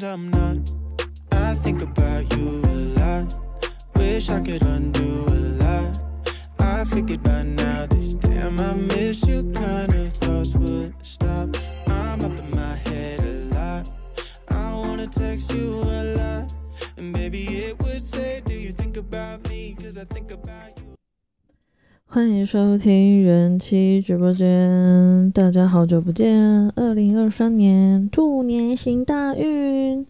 sometimes I'm not. I think about you a lot. Wish I could undo a lot. I figured by now this damn I miss you kind of thoughts would stop. I'm up in my head a lot. I wanna text you a lot. And baby, it would say, Do you think about me? Cause I think about you. 欢迎收听人气直播间，大家好久不见！二零二三年兔年行大运，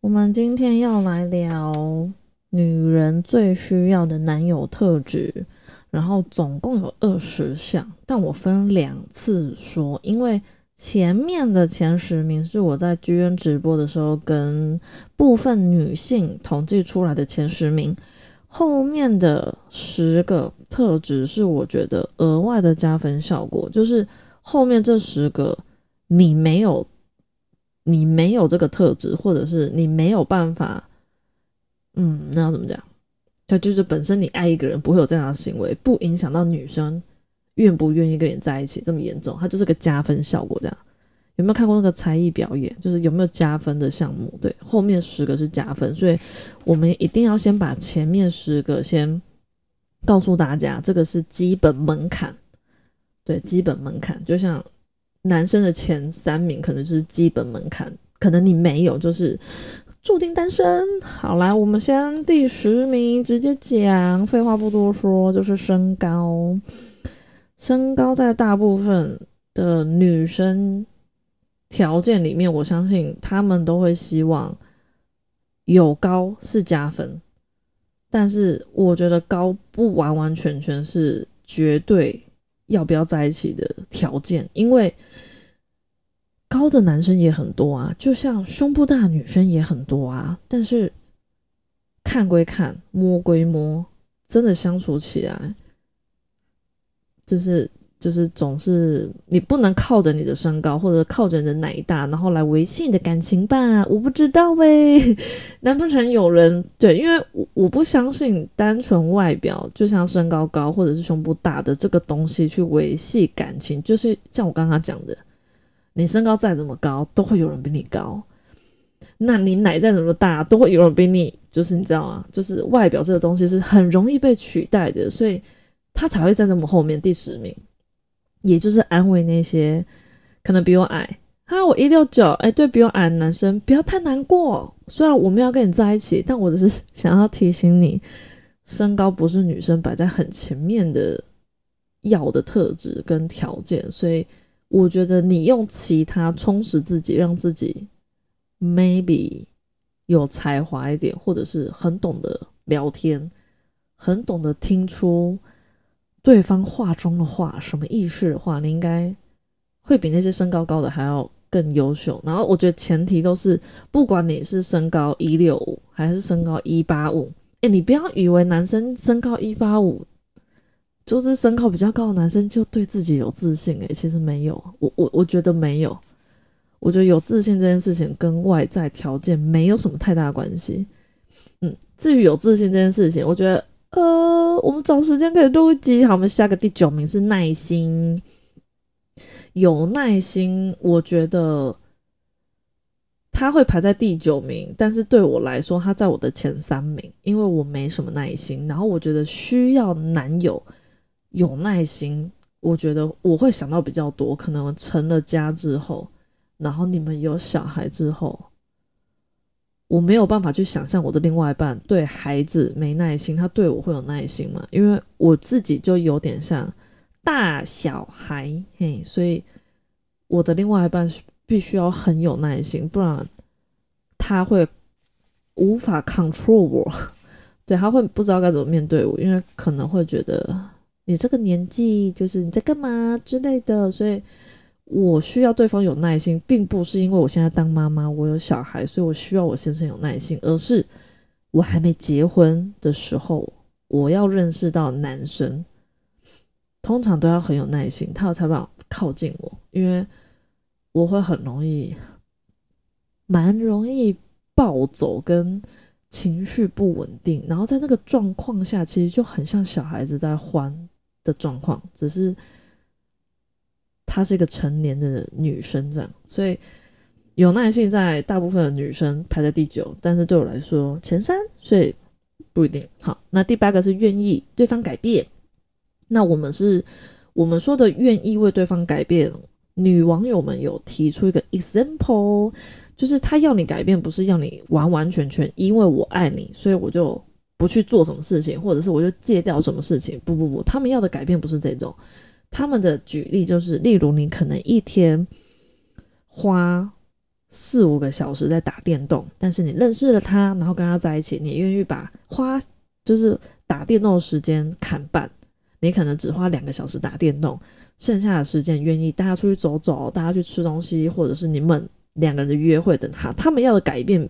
我们今天要来聊女人最需要的男友特质，然后总共有二十项，但我分两次说，因为前面的前十名是我在剧院直播的时候跟部分女性统计出来的前十名。后面的十个特质是我觉得额外的加分效果，就是后面这十个你没有，你没有这个特质，或者是你没有办法，嗯，那要怎么讲？它就是本身你爱一个人不会有这样的行为，不影响到女生愿不愿意跟你在一起这么严重，它就是个加分效果这样。有没有看过那个才艺表演？就是有没有加分的项目？对，后面十个是加分，所以我们一定要先把前面十个先告诉大家，这个是基本门槛。对，基本门槛，就像男生的前三名可能就是基本门槛，可能你没有，就是注定单身。好，来，我们先第十名直接讲，废话不多说，就是身高。身高在大部分的女生。条件里面，我相信他们都会希望有高是加分，但是我觉得高不完完全全是绝对要不要在一起的条件，因为高的男生也很多啊，就像胸部大的女生也很多啊，但是看归看，摸归摸，真的相处起来就是。就是总是你不能靠着你的身高或者靠着你的奶大，然后来维系你的感情吧？我不知道喂，难不成有人对？因为我我不相信单纯外表，就像身高高或者是胸部大的这个东西去维系感情，就是像我刚刚讲的，你身高再怎么高，都会有人比你高；那你奶再怎么大，都会有人比你，就是你知道吗？就是外表这个东西是很容易被取代的，所以他才会在这么后面第十名。也就是安慰那些可能比我矮，哈，我一六九，哎，对比我矮的男生不要太难过。虽然我们要跟你在一起，但我只是想要提醒你，身高不是女生摆在很前面的要的特质跟条件。所以我觉得你用其他充实自己，让自己 maybe 有才华一点，或者是很懂得聊天，很懂得听出。对方话中的话，什么意识的话，你应该会比那些身高高的还要更优秀。然后我觉得前提都是，不管你是身高一六五还是身高一八五，哎，你不要以为男生身高一八五就是身高比较高的男生就对自己有自信，哎，其实没有。我我我觉得没有，我觉得有自信这件事情跟外在条件没有什么太大关系。嗯，至于有自信这件事情，我觉得。呃，我们找时间可以录一集。好，我们下个第九名是耐心，有耐心。我觉得他会排在第九名，但是对我来说，他在我的前三名，因为我没什么耐心。然后我觉得需要男友有耐心，我觉得我会想到比较多。可能成了家之后，然后你们有小孩之后。我没有办法去想象我的另外一半对孩子没耐心，他对我会有耐心吗？因为我自己就有点像大小孩，嘿，所以我的另外一半必须要很有耐心，不然他会无法 control 我，对，他会不知道该怎么面对我，因为可能会觉得你这个年纪就是你在干嘛之类的，所以。我需要对方有耐心，并不是因为我现在当妈妈，我有小孩，所以我需要我先生有耐心，而是我还没结婚的时候，我要认识到男生通常都要很有耐心，他有才办法靠近我，因为我会很容易，蛮容易暴走跟情绪不稳定，然后在那个状况下，其实就很像小孩子在欢的状况，只是。她是一个成年的女生，这样，所以有耐性在大部分的女生排在第九，但是对我来说前三，所以不一定。好，那第八个是愿意对方改变。那我们是我们说的愿意为对方改变。女网友们有提出一个 example，就是她要你改变，不是要你完完全全因为我爱你，所以我就不去做什么事情，或者是我就戒掉什么事情。不不不，他们要的改变不是这种。他们的举例就是，例如你可能一天花四五个小时在打电动，但是你认识了他，然后跟他在一起，你愿意把花就是打电动的时间砍半。你可能只花两个小时打电动，剩下的时间愿意带他出去走走，带他去吃东西，或者是你们两个人的约会等他。他们要的改变，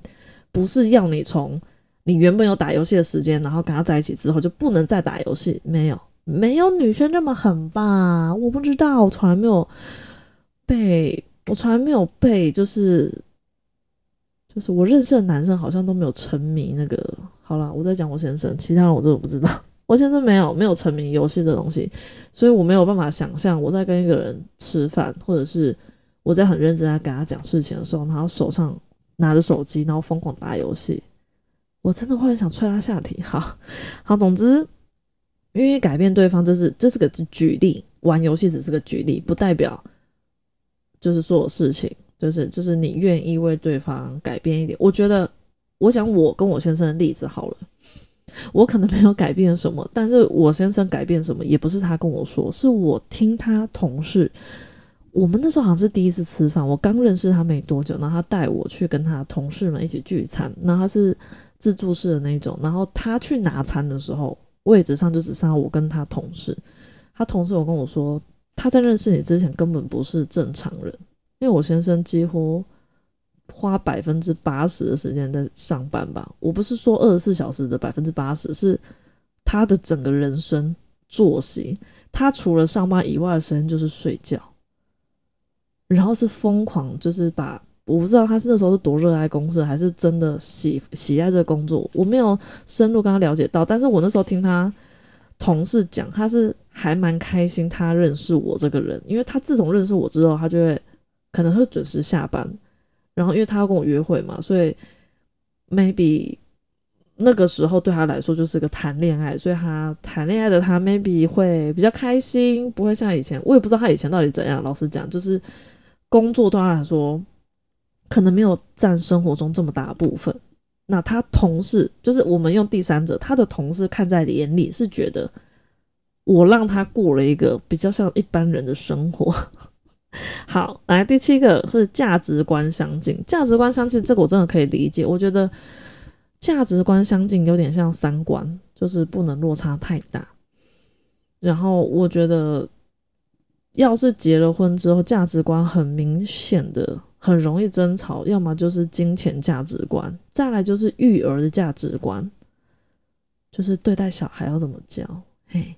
不是要你从你原本有打游戏的时间，然后跟他在一起之后就不能再打游戏。没有，没有女生这么狠吧？我不知道，我从来没有被，我从来没有被，就是就是我认识的男生好像都没有沉迷那个。好了，我在讲我先生，其他人我真的不知道。我先生没有没有沉迷游戏这东西，所以我没有办法想象我在跟一个人吃饭，或者是我在很认真在跟他讲事情的时候，然后手上拿着手机，然后疯狂打游戏，我真的会很想踹他下体。好好，总之，愿意改变对方，这是这是个举例，玩游戏只是个举例，不代表就是所有事情，就是就是你愿意为对方改变一点。我觉得，我想我跟我先生的例子好了。我可能没有改变什么，但是我先生改变什么，也不是他跟我说，是我听他同事。我们那时候好像是第一次吃饭，我刚认识他没多久，然后他带我去跟他同事们一起聚餐，然后他是自助式的那种，然后他去拿餐的时候，位置上就只剩下我跟他同事。他同事有跟我说，他在认识你之前根本不是正常人，因为我先生几乎。花百分之八十的时间在上班吧，我不是说二十四小时的百分之八十，是他的整个人生作息，他除了上班以外的时间就是睡觉，然后是疯狂，就是把我不知道他是那时候是多热爱公司，还是真的喜喜爱这个工作，我没有深入跟他了解到，但是我那时候听他同事讲，他是还蛮开心他认识我这个人，因为他自从认识我之后，他就会可能会准时下班。然后，因为他要跟我约会嘛，所以 maybe 那个时候对他来说就是个谈恋爱，所以他谈恋爱的他 maybe 会比较开心，不会像以前，我也不知道他以前到底怎样。老实讲，就是工作对他来说可能没有占生活中这么大的部分。那他同事就是我们用第三者，他的同事看在眼里是觉得我让他过了一个比较像一般人的生活。好，来第七个是价值观相近。价值观相近，这个我真的可以理解。我觉得价值观相近有点像三观，就是不能落差太大。然后我觉得，要是结了婚之后价值观很明显的，很容易争吵，要么就是金钱价值观，再来就是育儿的价值观，就是对待小孩要怎么教，嘿。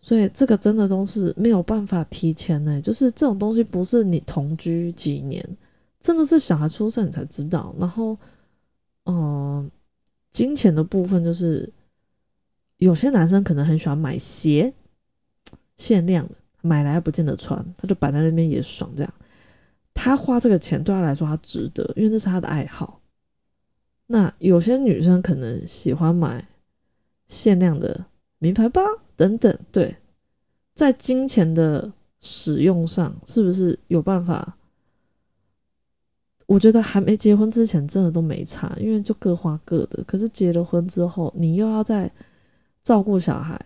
所以这个真的都是没有办法提前呢，就是这种东西不是你同居几年，真的是小孩出生你才知道。然后，嗯，金钱的部分就是有些男生可能很喜欢买鞋，限量的，买来不见得穿，他就摆在那边也爽。这样，他花这个钱对他来说他值得，因为这是他的爱好。那有些女生可能喜欢买限量的名牌包。等等，对，在金钱的使用上，是不是有办法？我觉得还没结婚之前，真的都没差，因为就各花各的。可是结了婚之后，你又要再照顾小孩，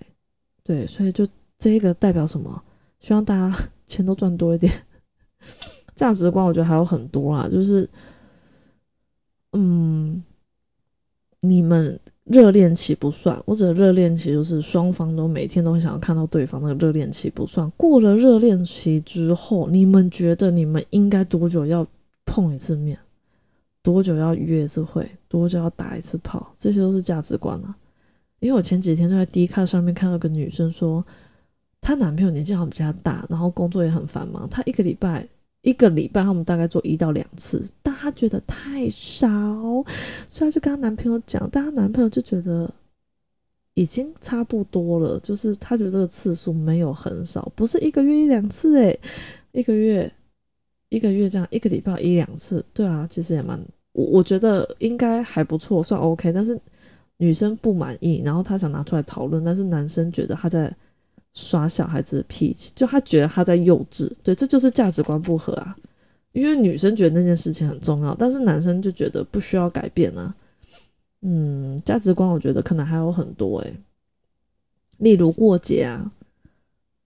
对，所以就这个代表什么？希望大家钱都赚多一点。价值观，我觉得还有很多啊，就是，嗯，你们。热恋期不算，我指的热恋期就是双方都每天都想要看到对方。那个热恋期不算，过了热恋期之后，你们觉得你们应该多久要碰一次面？多久要约一次会？多久要打一次炮？这些都是价值观啊。因为我前几天就在 D 卡上面看到个女生说，她男朋友年纪好像比较大，然后工作也很繁忙，她一个礼拜。一个礼拜，他们大概做一到两次，但她觉得太少，所以她就跟她男朋友讲，但她男朋友就觉得已经差不多了，就是他觉得这个次数没有很少，不是一个月一两次，诶，一个月一个月这样，一个礼拜一两次，对啊，其实也蛮，我我觉得应该还不错，算 OK。但是女生不满意，然后她想拿出来讨论，但是男生觉得他在耍小孩子的脾气，就他觉得他在幼稚，对，这就是价值观不合啊。因为女生觉得那件事情很重要，但是男生就觉得不需要改变啊。嗯，价值观我觉得可能还有很多诶、例如过节啊，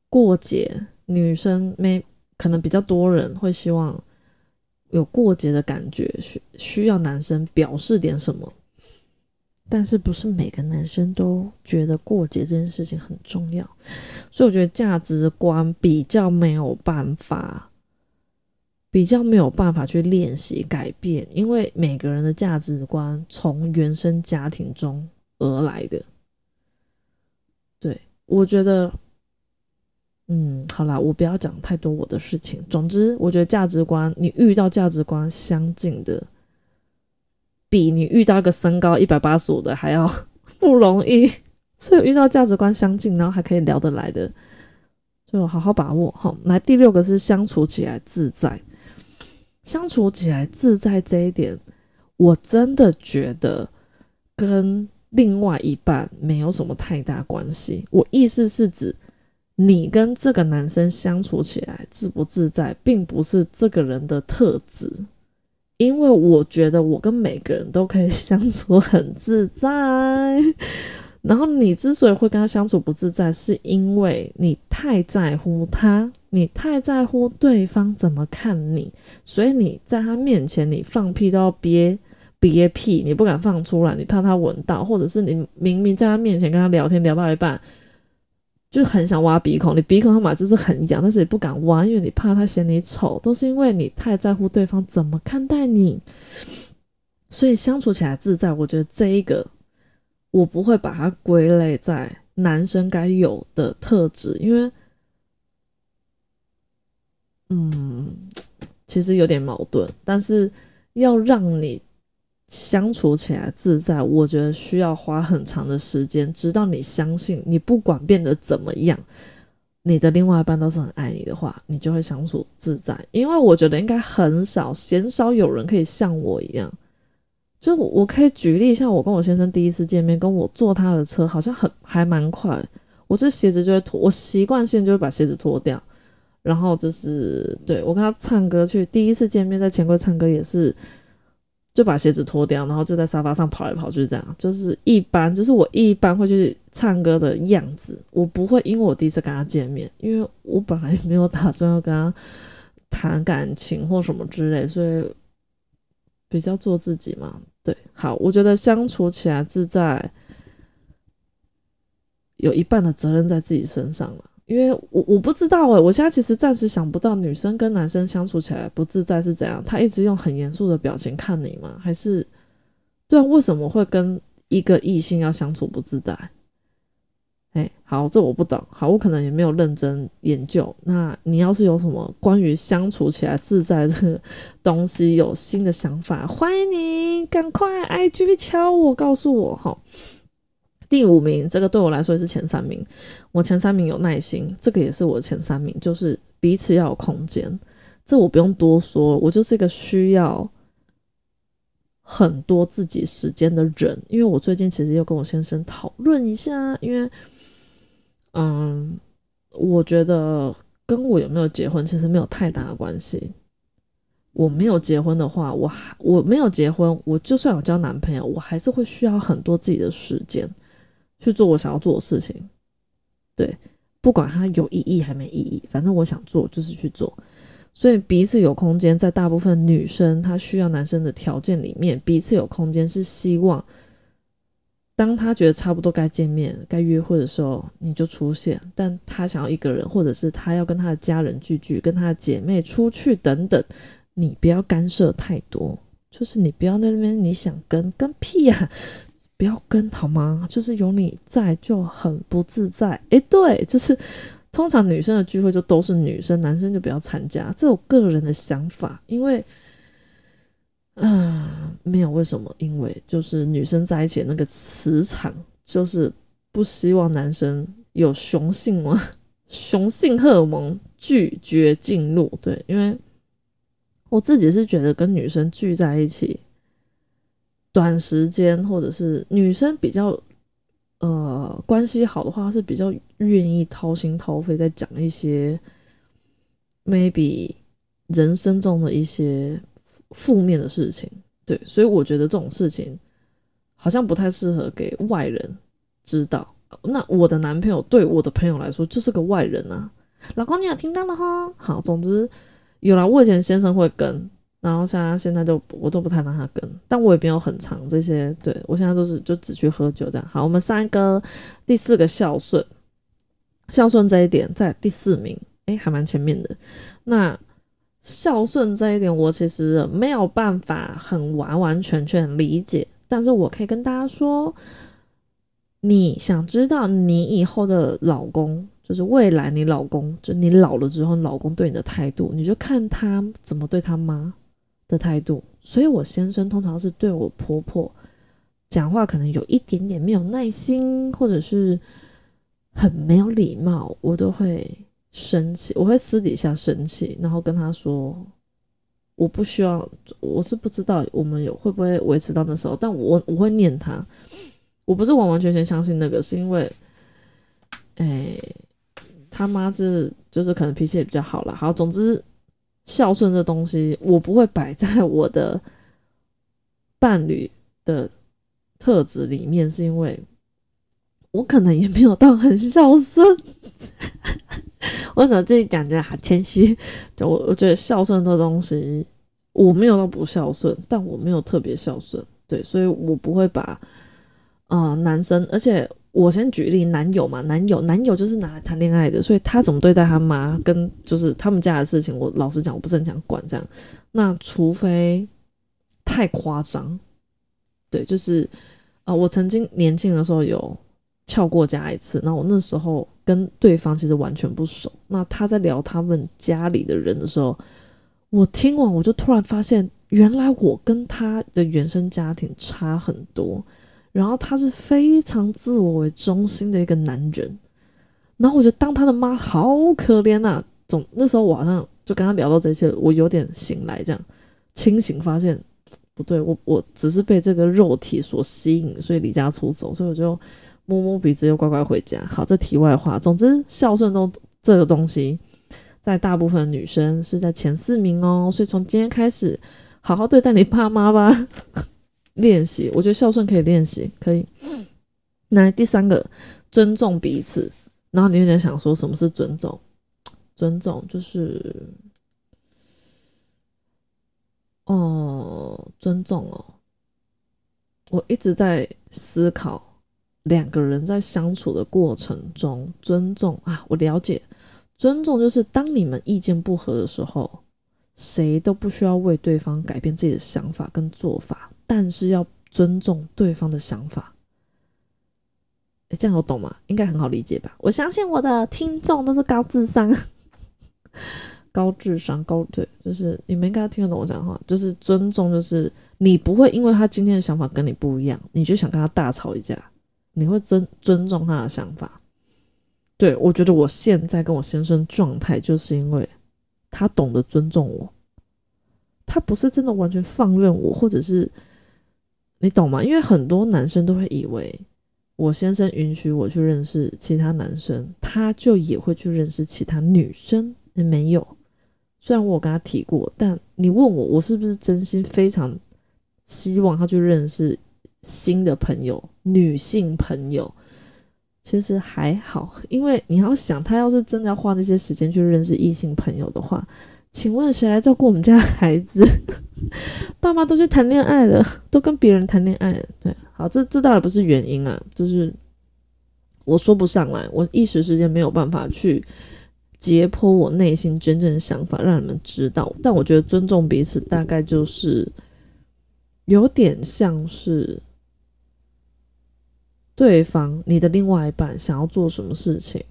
过节女生没可能比较多人会希望有过节的感觉，需需要男生表示点什么，但是不是每个男生都觉得过节这件事情很重要，所以我觉得价值观比较没有办法，比较没有办法去练习改变，因为每个人的价值观从原生家庭中而来的。对我觉得。嗯，好啦，我不要讲太多我的事情。总之，我觉得价值观，你遇到价值观相近的，比你遇到一个身高一百八十五的还要 不容易。所以遇到价值观相近，然后还可以聊得来的，就好好把握。好，来第六个是相处起来自在。相处起来自在这一点，我真的觉得跟另外一半没有什么太大关系。我意思是指。你跟这个男生相处起来自不自在，并不是这个人的特质，因为我觉得我跟每个人都可以 相处很自在。然后你之所以会跟他相处不自在，是因为你太在乎他，你太在乎对方怎么看你，所以你在他面前你放屁都要憋憋屁，你不敢放出来，你怕他闻到，或者是你明明在他面前跟他聊天聊到一半。就很想挖鼻孔，你鼻孔他妈就是很痒，但是你不敢挖，因为你怕他嫌你丑，都是因为你太在乎对方怎么看待你，所以相处起来自在。我觉得这一个我不会把它归类在男生该有的特质，因为，嗯，其实有点矛盾，但是要让你。相处起来自在，我觉得需要花很长的时间，直到你相信，你不管变得怎么样，你的另外一半都是很爱你的话，你就会相处自在。因为我觉得应该很少，鲜少有人可以像我一样，就我可以举例，像我跟我先生第一次见面，跟我坐他的车，好像很还蛮快，我这鞋子就会脱，我习惯性就会把鞋子脱掉，然后就是对我跟他唱歌去，第一次见面在钱柜唱歌也是。就把鞋子脱掉，然后就在沙发上跑来跑去，这样就是一般，就是我一般会去唱歌的样子。我不会，因为我第一次跟他见面，因为我本来没有打算要跟他谈感情或什么之类，所以比较做自己嘛。对，好，我觉得相处起来自在，有一半的责任在自己身上了。因为我我不知道诶，我现在其实暂时想不到女生跟男生相处起来不自在是怎样。他一直用很严肃的表情看你吗？还是对啊？为什么会跟一个异性要相处不自在？哎，好，这我不懂。好，我可能也没有认真研究。那你要是有什么关于相处起来自在这个 东西有新的想法，欢迎你赶快 IG 敲我，告诉我哈。第五名，这个对我来说也是前三名。我前三名有耐心，这个也是我前三名，就是彼此要有空间。这我不用多说，我就是一个需要很多自己时间的人。因为我最近其实又跟我先生讨论一下，因为，嗯，我觉得跟我有没有结婚其实没有太大的关系。我没有结婚的话，我还我没有结婚，我就算有交男朋友，我还是会需要很多自己的时间。去做我想要做的事情，对，不管它有意义还没意义，反正我想做就是去做。所以彼此有空间，在大部分女生她需要男生的条件里面，彼此有空间是希望，当他觉得差不多该见面、该约会的时候，你就出现。但他想要一个人，或者是他要跟他的家人聚聚，跟他的姐妹出去等等，你不要干涉太多，就是你不要在那边你想跟跟屁呀。不要跟好吗？就是有你在就很不自在。诶，对，就是通常女生的聚会就都是女生，男生就不要参加。这我个人的想法，因为，啊，没有为什么，因为就是女生在一起那个磁场，就是不希望男生有雄性嘛，雄性荷尔蒙拒绝进入。对，因为我自己是觉得跟女生聚在一起，短时间或者是女生比较呃关系好的话，是比较愿意掏心掏肺在讲一些 maybe 人生中的一些负面的事情。对，所以我觉得这种事情好像不太适合给外人知道。那我的男朋友对我的朋友来说就是个外人啊。老公，你有听到吗哈？好，总之有了。我以前先生会跟，然后现在现在就我都不太让他跟，但我也没有很长这些。对我现在都是就只去喝酒这样。好，我们三个第四个孝顺，孝顺这一点在第四名，诶，还蛮前面的。那孝顺这一点，我其实没有办法很完完全全理解，但是我可以跟大家说，你想知道你以后的老公。就是未来你老公，就你老了之后，老公对你的态度，你就看他怎么对他妈的态度。所以我先生通常是对我婆婆讲话，可能有一点点没有耐心，或者是很没有礼貌，我都会生气。我会私底下生气，然后跟他说，我不需要，我是不知道我们有会不会维持到那时候，但我我会念他。我不是完完全全相信那个，是因为，哎。他妈这就是可能脾气也比较好了。好，总之孝顺这东西，我不会摆在我的伴侣的特质里面，是因为我可能也没有到很孝顺。我怎么自己感觉好谦虚？就我我觉得孝顺这东西，我没有到不孝顺，但我没有特别孝顺。对，所以我不会把啊男生，而且。我先举例，男友嘛，男友，男友就是拿来谈恋爱的，所以他怎么对待他妈，跟就是他们家的事情，我老实讲，我不是很想管这样。那除非太夸张，对，就是啊，我曾经年轻的时候有翘过家一次，那我那时候跟对方其实完全不熟，那他在聊他们家里的人的时候，我听完我就突然发现，原来我跟他的原生家庭差很多。然后他是非常自我为中心的一个男人，然后我觉得当他的妈好可怜呐。总那时候我好像就跟他聊到这些，我有点醒来，这样清醒发现不对，我我只是被这个肉体所吸引，所以离家出走，所以我就摸摸鼻子又乖乖回家。好，这题外话，总之孝顺都这个东西，在大部分女生是在前四名哦，所以从今天开始，好好对待你爸妈吧。练习，我觉得孝顺可以练习，可以。来第三个，尊重彼此。然后你有点想说什么是尊重？尊重就是，哦，尊重哦。我一直在思考，两个人在相处的过程中，尊重啊，我了解，尊重就是当你们意见不合的时候，谁都不需要为对方改变自己的想法跟做法。但是要尊重对方的想法，哎，这样我懂吗？应该很好理解吧？我相信我的听众都是高智商、高智商、高对，就是你们应该听得懂我讲话。就是尊重，就是你不会因为他今天的想法跟你不一样，你就想跟他大吵一架，你会尊尊重他的想法。对我觉得我现在跟我先生状态，就是因为他懂得尊重我，他不是真的完全放任我，或者是。你懂吗？因为很多男生都会以为，我先生允许我去认识其他男生，他就也会去认识其他女生。没有，虽然我跟他提过，但你问我，我是不是真心非常希望他去认识新的朋友、女性朋友？其实还好，因为你要想，他要是真的要花那些时间去认识异性朋友的话。请问谁来照顾我们家孩子？爸妈都去谈恋爱了，都跟别人谈恋爱了。对，好，这这当然不是原因啊，就是我说不上来，我一时之间没有办法去解剖我内心真正的想法，让你们知道。但我觉得尊重彼此，大概就是有点像是对方你的另外一半想要做什么事情。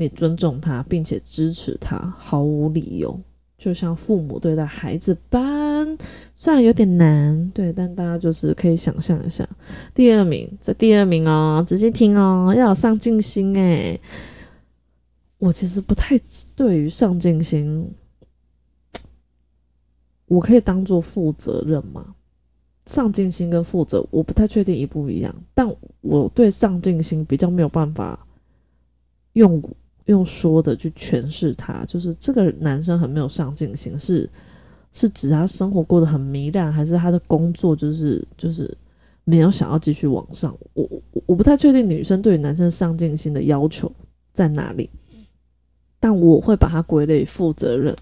你尊重他，并且支持他，毫无理由，就像父母对待孩子般。虽然有点难，对，但大家就是可以想象一下。第二名，在第二名哦，仔细听哦，要有上进心诶。我其实不太对于上进心，我可以当做负责任吗？上进心跟负责，我不太确定一不一样，但我对上进心比较没有办法用用说的去诠释他，就是这个男生很没有上进心，是是指他生活过得很糜烂，还是他的工作就是就是没有想要继续往上？我我我不太确定女生对于男生上进心的要求在哪里，但我会把它归类负责任。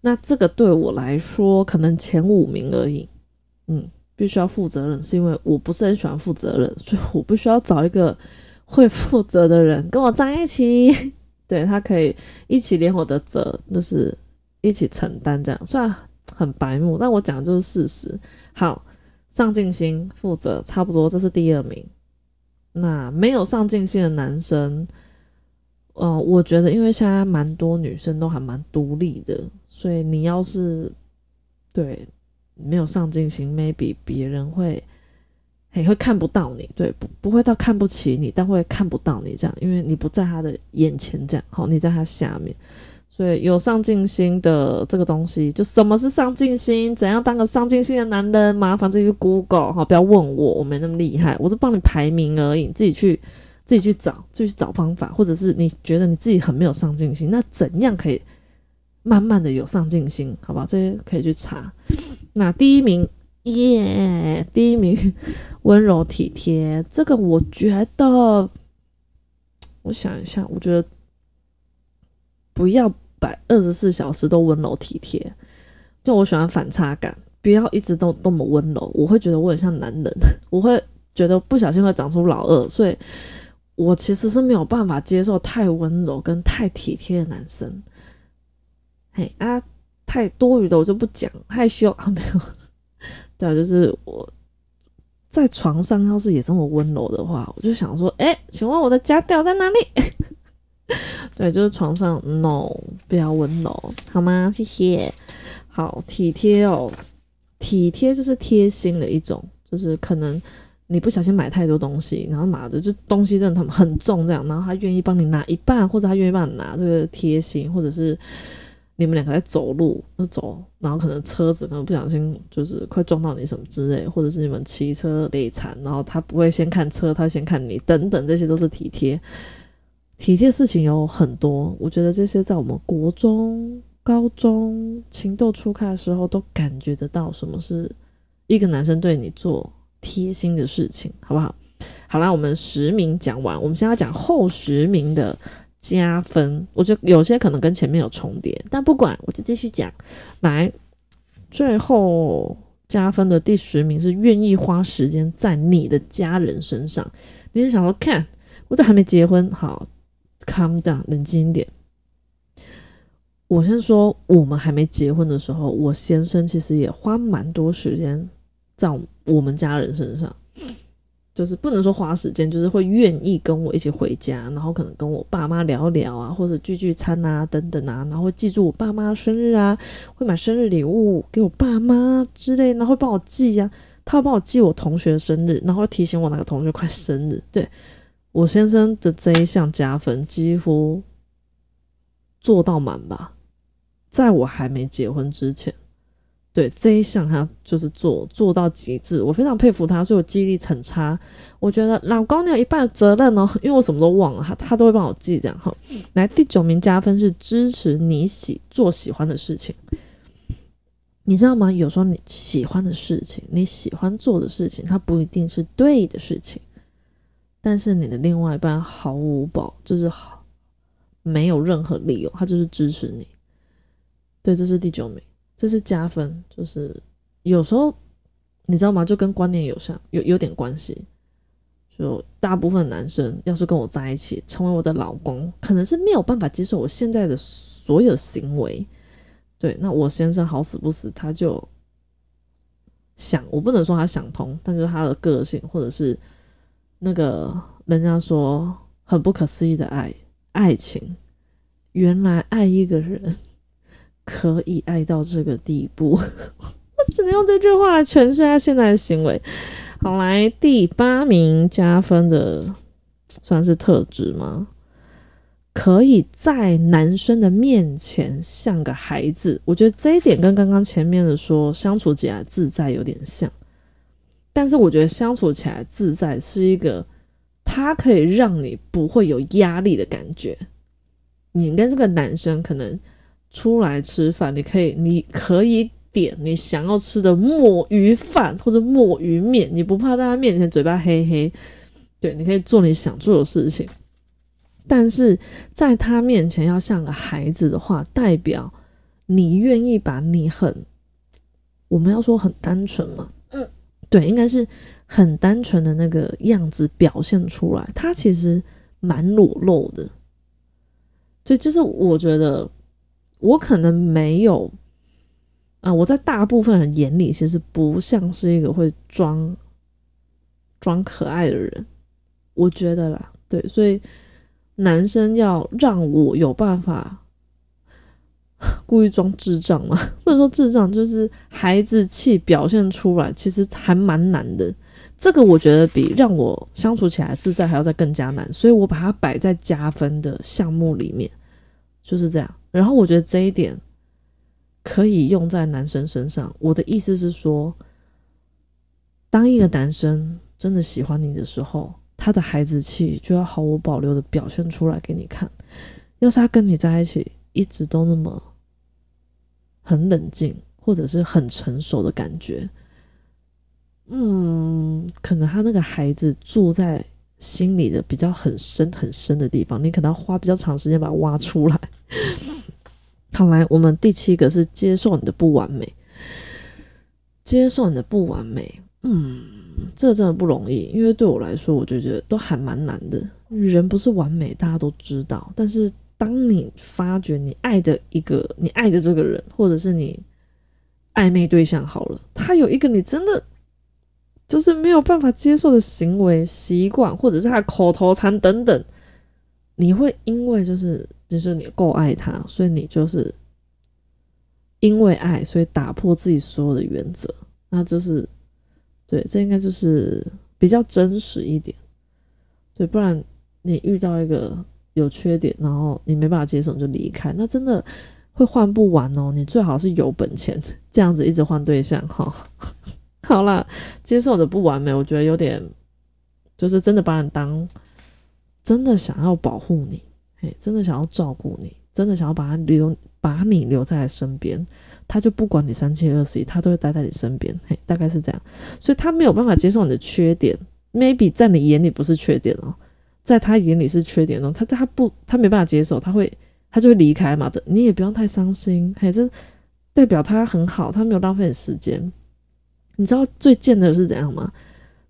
那这个对我来说，可能前五名而已。嗯，必须要负责任，是因为我不是很喜欢负责任，所以我不需要找一个会负责的人跟我在一起。对他可以一起连我的责，就是一起承担这样。虽然很白目，但我讲的就是事实。好，上进心、负责，差不多，这是第二名。那没有上进心的男生，嗯，我觉得因为现在蛮多女生都还蛮独立的。所以你要是对没有上进心，maybe 别人会也会看不到你，对不不会到看不起你，但会看不到你这样，因为你不在他的眼前这样，好，你在他下面。所以有上进心的这个东西，就什么是上进心，怎样当个上进心的男人，麻烦自己去 Google 哈，不要问我，我没那么厉害，我是帮你排名而已，自己去自己去找，自己去找方法，或者是你觉得你自己很没有上进心，那怎样可以？慢慢的有上进心，好不好？这些可以去查。那第一名，耶！第一名，温柔体贴。这个我觉得，我想一下，我觉得不要摆二十四小时都温柔体贴。就我喜欢反差感，不要一直都那么温柔，我会觉得我很像男人，我会觉得不小心会长出老二，所以我其实是没有办法接受太温柔跟太体贴的男生。嘿啊，太多余的我就不讲，害羞啊没有，对，就是我在床上要是也这么温柔的话，我就想说，哎，请问我的家调在哪里？对，就是床上 no，不要温柔好吗？谢谢。好体贴哦，体贴就是贴心的一种，就是可能你不小心买太多东西，然后妈的就东西真的很很重这样，然后他愿意帮你拿一半，或者他愿意帮你拿，这个贴心，或者是。你们两个在走路，就走，然后可能车子可能不小心就是快撞到你什么之类，或者是你们骑车累惨，然后他不会先看车，他先看你，等等，这些都是体贴。体贴事情有很多，我觉得这些在我们国中、高中情窦初开的时候都感觉得到什么是一个男生对你做贴心的事情，好不好？好啦，我们十名讲完，我们现在讲后十名的。加分，我觉得有些可能跟前面有重叠，但不管，我就继续讲。来，最后加分的第十名是愿意花时间在你的家人身上。你是想说，看我都还没结婚，好，calm down，冷静一点。我先说，我们还没结婚的时候，我先生其实也花蛮多时间在我们家人身上。就是不能说花时间，就是会愿意跟我一起回家，然后可能跟我爸妈聊聊啊，或者聚聚餐啊，等等啊，然后会记住我爸妈生日啊，会买生日礼物给我爸妈之类，然后会帮我记呀，他会帮我记我同学生日，然后提醒我哪个同学快生日。对我先生的这一项加分几乎做到满吧，在我还没结婚之前。对这一项，他就是做做到极致，我非常佩服他，所以我记忆力很差。我觉得老公你有一半的责任哦，因为我什么都忘了，他他都会帮我记这样哈。来，第九名加分是支持你喜做喜欢的事情，你知道吗？有时候你喜欢的事情，你喜欢做的事情，它不一定是对的事情，但是你的另外一半毫无保，就是好没有任何理由，他就是支持你。对，这是第九名。这是加分，就是有时候你知道吗？就跟观念有像有有点关系。就大部分男生要是跟我在一起，成为我的老公，可能是没有办法接受我现在的所有行为。对，那我先生好死不死，他就想，我不能说他想通，但就是他的个性，或者是那个人家说很不可思议的爱爱情，原来爱一个人。可以爱到这个地步，我只能用这句话来诠释他现在的行为。好，来第八名加分的算是特质吗？可以在男生的面前像个孩子。我觉得这一点跟刚刚前面的说相处起来自在有点像，但是我觉得相处起来自在是一个，他可以让你不会有压力的感觉。你跟这个男生可能出来吃饭，你可以，你可以点你想要吃的墨鱼饭或者墨鱼面，你不怕在他面前嘴巴黑黑，对，你可以做你想做的事情。但是在他面前要像个孩子的话，代表你愿意把你很，我们要说很单纯嘛，嗯，对，应该是很单纯的那个样子表现出来。他其实蛮裸露的。所以就是我觉得，我可能没有，啊，我在大部分人眼里其实不像是一个会装装可爱的人，我觉得啦，对，所以男生要让我有办法 故意装智障嘛，或者说智障就是孩子气表现出来，其实还蛮难的。这个我觉得比让我相处起来自在还要再更加难，所以我把它摆在加分的项目里面。就是这样，然后我觉得这一点可以用在男生身上。我的意思是说，当一个男生真的喜欢你的时候，他的孩子气就要毫无保留的表现出来给你看。要是他跟你在一起一直都那么很冷静，或者是很成熟的感觉，嗯，可能他那个孩子住在。心里的比较很深很深的地方，你可能要花比较长时间把它挖出来。好，来，我们第七个是接受你的不完美。接受你的不完美，嗯，这真的不容易，因为对我来说，我就觉得都还蛮难的。人不是完美，大家都知道。但是当你发觉你爱的一个，你爱的这个人，或者是你暧昧对象好了，他有一个你真的。就是没有办法接受的行为习惯，或者是他口头禅等等，你会因为就是就是你够爱他，所以你就是因为爱，所以打破自己所有的原则，那就是对，这应该就是比较真实一点，对，不然你遇到一个有缺点，然后你没办法接受，你就离开，那真的会换不完哦。你最好是有本钱这样子一直换对象哈。好啦，接受的不完美，我觉得有点，就是真的把你当真的想要保护你，嘿，真的想要照顾你，真的想要把他留，把你留在身边，他就不管你三七二十一，他都会待在你身边，嘿，大概是这样。所以他没有办法接受你的缺点，maybe 在你眼里不是缺点哦，在他眼里是缺点哦，他他不，他没办法接受，他会他就会离开嘛的，你也不用太伤心，嘿，这代表他很好，他没有浪费你时间。你知道最贱的是怎样吗？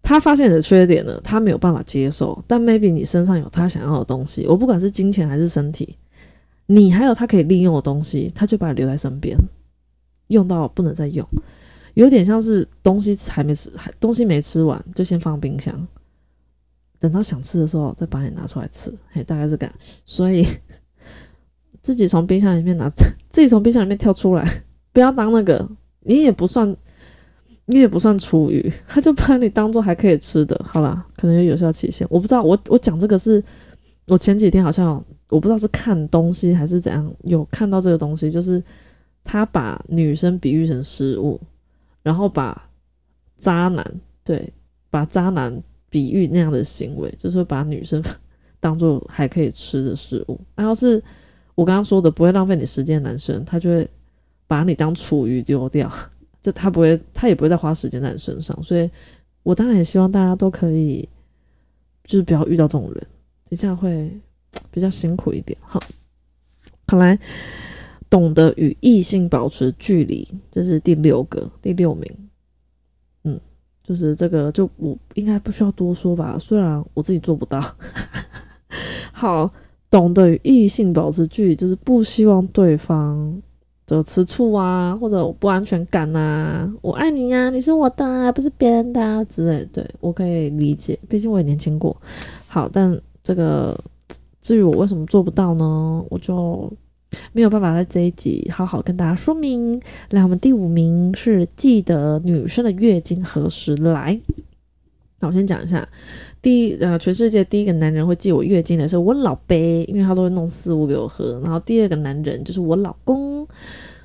他发现你的缺点了，他没有办法接受。但 maybe 你身上有他想要的东西，我不管是金钱还是身体，你还有他可以利用的东西，他就把你留在身边，用到不能再用，有点像是东西还没吃，还东西没吃完就先放冰箱，等到想吃的时候再把你拿出来吃，嘿，大概是这样。所以自己从冰箱里面拿，自己从冰箱里面跳出来，不要当那个，你也不算。你也不算厨余，他就把你当做还可以吃的，好啦，可能有有效期限，我不知道。我我讲这个是，我前几天好像我不知道是看东西还是怎样，有看到这个东西，就是他把女生比喻成食物，然后把渣男对，把渣男比喻那样的行为，就是把女生 当做还可以吃的食物。然后是我刚刚说的不会浪费你时间的男生，他就会把你当厨余丢掉。就他不会，他也不会再花时间在你身上，所以我当然也希望大家都可以，就是不要遇到这种人，这样会比较辛苦一点。好，好来，懂得与异性保持距离，这是第六个，第六名。嗯，就是这个，就我应该不需要多说吧，虽然我自己做不到。好，懂得与异性保持距离，就是不希望对方。就吃醋啊，或者不安全感呐，我爱你呀，你是我的，不是别人的之类，对我可以理解，毕竟我也年轻过。好，但这个至于我为什么做不到呢？我就没有办法在这一集好好跟大家说明。来，我们第五名是记得女生的月经何时来。那我先讲一下，第一呃，全世界第一个男人会记我月经的是我老贝，因为他都会弄四物给我喝。然后第二个男人就是我老公，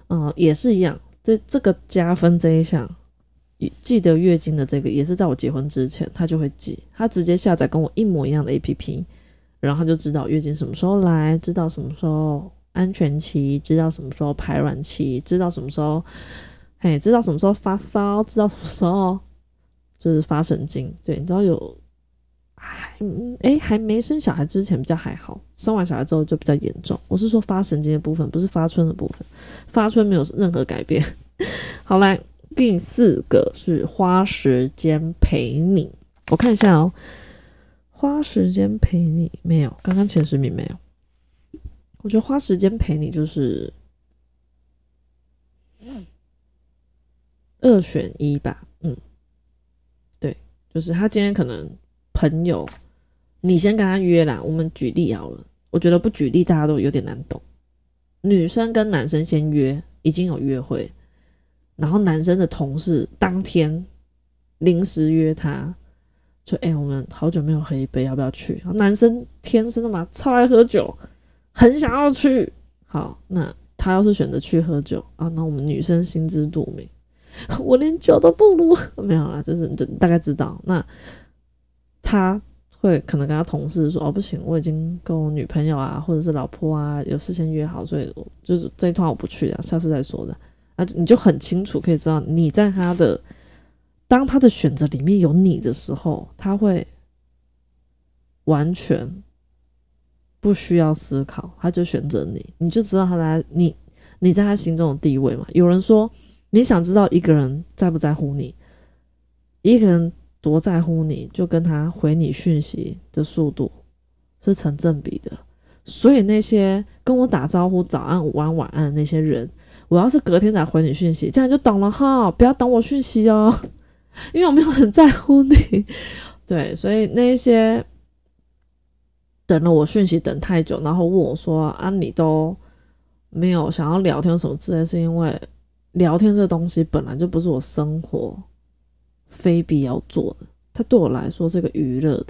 嗯，也是一样。这这个加分这一项，记得月经的这个也是在我结婚之前，他就会记，他直接下载跟我一模一样的 A P P，然后他就知道月经什么时候来，知道什么时候安全期，知道什么时候排卵期，知道什么时候，嘿，知道什么时候发烧，知道什么时候。就是发神经，对，你知道有还哎还没生小孩之前比较还好，生完小孩之后就比较严重。我是说发神经的部分，不是发春的部分，发春没有任何改变。好来，第四个是花时间陪你，我看一下哦，花时间陪你没有，刚刚前十名没有。我觉得花时间陪你就是二选一吧。嗯，对就是他今天可能朋友，你先跟他约啦。我们举例好了，我觉得不举例大家都有点难懂。女生跟男生先约，已经有约会，然后男生的同事当天临时约他，说：“哎，我们好久没有喝一杯，要不要去？”男生天生的嘛，超爱喝酒，很想要去。好，那他要是选择去喝酒啊，那我们女生心知肚明。我连酒都不如，没有啦，就是大概知道。那他会可能跟他同事说：“哦，不行，我已经跟我女朋友啊，或者是老婆啊，有事先约好，所以就是这一趟我不去了，下次再说的。”啊，你就很清楚可以知道，你在他的当他的选择里面有你的时候，他会完全不需要思考，他就选择你，你就知道他在你你在他心中的地位嘛。有人说。你想知道一个人在不在乎你，一个人多在乎你，就跟他回你讯息的速度是成正比的。所以那些跟我打招呼早安、午安、晚安的那些人，我要是隔天才回你讯息，这样就懂了哈，不要等我讯息哦，因为我没有很在乎你。对，所以那些等了我讯息等太久，然后问我说啊，你都没有想要聊天什么之类，是因为。聊天这东西本来就不是我生活非必要做的，它对我来说是个娱乐的，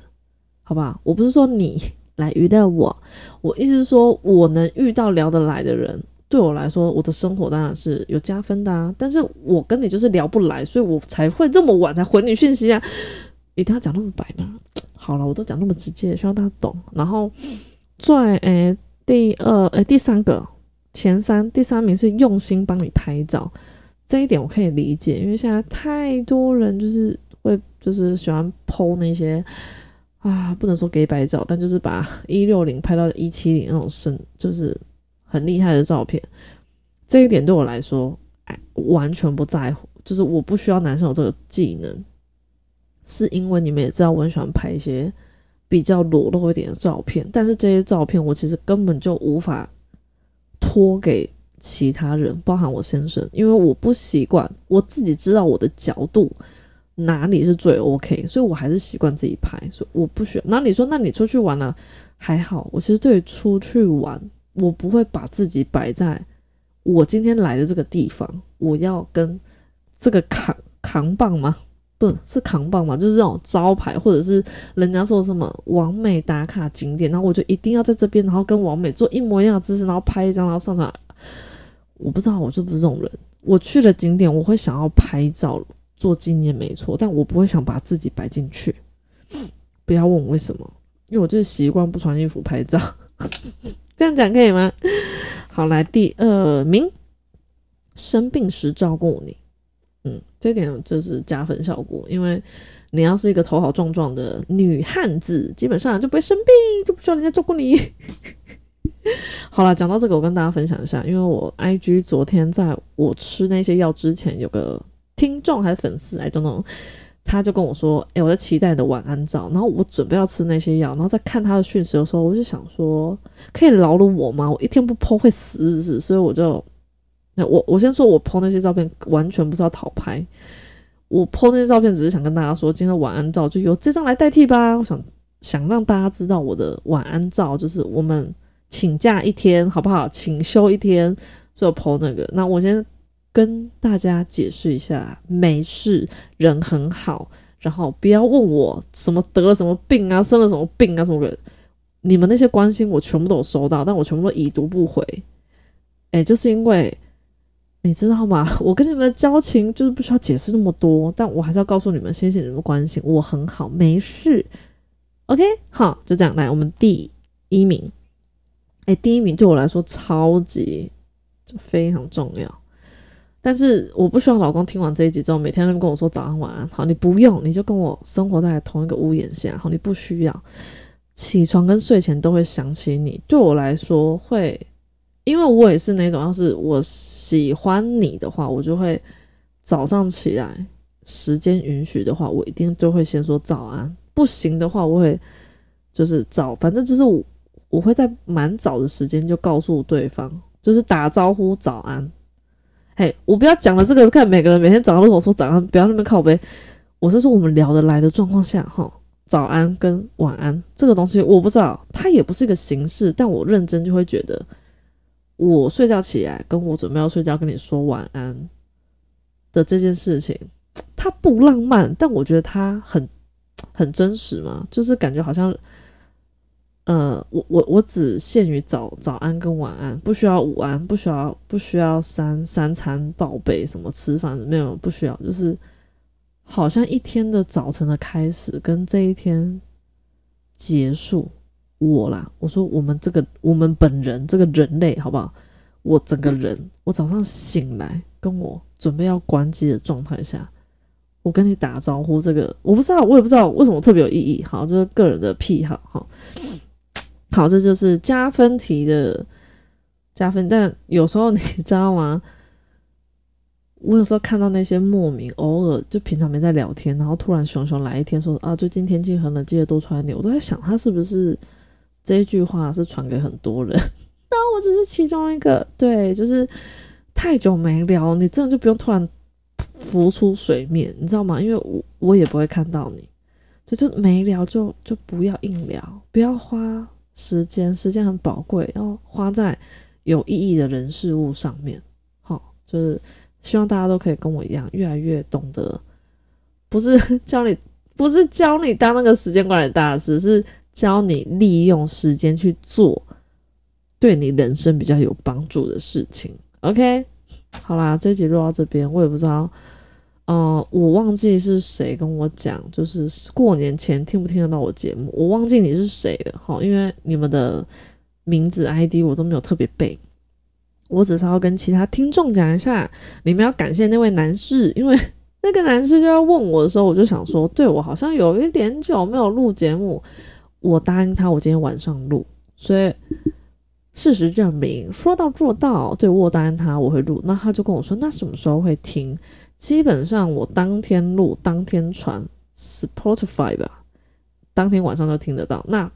好吧？我不是说你来娱乐我，我意思是说我能遇到聊得来的人，对我来说，我的生活当然是有加分的啊。但是我跟你就是聊不来，所以我才会这么晚才回你讯息啊！一定要讲那么白吗？好了，我都讲那么直接，希望大家懂。然后在诶第二诶第三个。前三，第三名是用心帮你拍照，这一点我可以理解，因为现在太多人就是会就是喜欢 PO 那些啊，不能说给白照，但就是把一六零拍到一七零那种深，就是很厉害的照片。这一点对我来说，哎，完全不在乎，就是我不需要男生有这个技能，是因为你们也知道我很喜欢拍一些比较裸露一点的照片，但是这些照片我其实根本就无法。托给其他人，包含我先生，因为我不习惯，我自己知道我的角度哪里是最 OK，所以我还是习惯自己拍，所以我不需要。那你说，那你出去玩呢？还好，我其实对于出去玩，我不会把自己摆在我今天来的这个地方，我要跟这个扛扛棒吗？不是扛棒嘛，就是这种招牌，或者是人家说什么完美打卡景点，然后我就一定要在这边，然后跟完美做一模一样的姿势，然后拍一张，然后上传。我不知道，我是不是这种人。我去了景点，我会想要拍照做纪念，没错，但我不会想把自己摆进去。不要问我为什么，因为我就是习惯不穿衣服拍照。这样讲可以吗？好，来第二名，生病时照顾你。嗯，这点就是加分效果，因为你要是一个头好壮壮的女汉子，基本上就不会生病，就不需要人家照顾你。好了，讲到这个，我跟大家分享一下，因为我 IG 昨天在我吃那些药之前，有个听众还是粉丝来等等，他就跟我说：“哎，我在期待的晚安照。”然后我准备要吃那些药，然后在看他的讯息的时候，我就想说：“可以饶了我吗？我一天不剖会死，是不是？”所以我就。我我先说，我剖那些照片完全不是要讨拍，我剖那些照片只是想跟大家说，今天晚安照就由这张来代替吧。我想想让大家知道我的晚安照就是我们请假一天好不好？请休一天，所以我 PO 那个。那我先跟大家解释一下，没事，人很好，然后不要问我什么得了什么病啊，生了什么病啊什么的。你们那些关心我全部都有收到，但我全部都已读不回。哎，就是因为你知道吗？我跟你们的交情就是不需要解释那么多，但我还是要告诉你们，谢谢你们关心，我很好，没事。OK，好，就这样来，我们第一名。哎，第一名对我来说超级就非常重要，但是我不希望老公听完这一集之后每天都跟我说早安晚安。好，你不用，你就跟我生活在同一个屋檐下。好，你不需要起床跟睡前都会想起你。对我来说会，因为我也是那种，要是我喜欢你的话，我就会早上起来，时间允许的话，我一定就会先说早安。不行的话，我会就是早，反正就是我我会在蛮早的时间就告诉对方，就是打招呼早安。嘿，我不要讲了这个，看每个人每天早上都跟我说早安，不要那么靠背。我是说我们聊得来的状况下，哈，早安跟晚安这个东西，我不知道，它也不是一个形式，但我认真就会觉得，我睡觉起来跟我准备要睡觉跟你说晚安的这件事情，它不浪漫，但我觉得它很。很真实嘛，就是感觉好像，呃，我我我只限于早早安跟晚安，不需要午安，不需要不需要三三餐报备什么吃饭没有不需要，就是好像一天的早晨的开始跟这一天结束，我啦，我说我们这个我们本人这个人类好不好？我整个人，我早上醒来跟我准备要关机的状态下。我跟你打招呼，这个我不知道，我也不知道为什么特别有意义。好，这是个人的癖好。哈，好，这就是加分题的加分。但有时候你知道吗？我有时候看到那些莫名，偶尔就平常没在聊天，然后突然熊熊来一天说啊，最近天气很冷，记得多穿点。我都在想，他是不是这一句话是传给很多人？那我只是其中一个。对，就是太久没聊，你真的就不用突然。浮出水面，你知道吗？因为我我也不会看到你，就就没聊，就就不要硬聊，不要花时间，时间很宝贵，要花在有意义的人事物上面。好，就是希望大家都可以跟我一样，越来越懂得，不是 教你，不是教你当那个时间管理大师，是教你利用时间去做对你人生比较有帮助的事情。OK。好啦，这集录到这边，我也不知道，呃，我忘记是谁跟我讲，就是过年前听不听得到我节目，我忘记你是谁了，哈，因为你们的名字 ID 我都没有特别背，我只是要跟其他听众讲一下，你们要感谢那位男士，因为那个男士就要问我的时候，我就想说，对我好像有一点久没有录节目，我答应他，我今天晚上录，所以。事实证明，说到做到。对我答应他我会录，那他就跟我说，那什么时候会听？基本上我当天录，当天传，Spotify 吧，当天晚上就听得到。那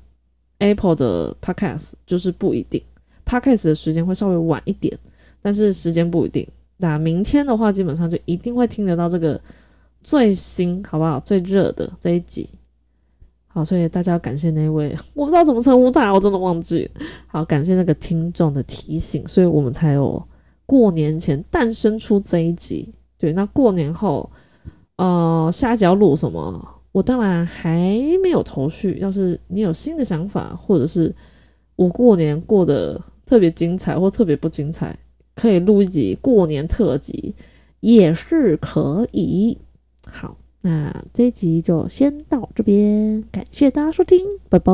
Apple 的 Podcast 就是不一定，Podcast 的时间会稍微晚一点，但是时间不一定。那明天的话，基本上就一定会听得到这个最新，好不好？最热的这一集。好，所以大家要感谢那位，我不知道怎么称呼他，我真的忘记。好，感谢那个听众的提醒，所以我们才有过年前诞生出这一集。对，那过年后，呃，下一集要录什么？我当然还没有头绪。要是你有新的想法，或者是我过年过得特别精彩或特别不精彩，可以录一集过年特辑，也是可以。好。那这一集就先到这边，感谢大家收听，拜拜。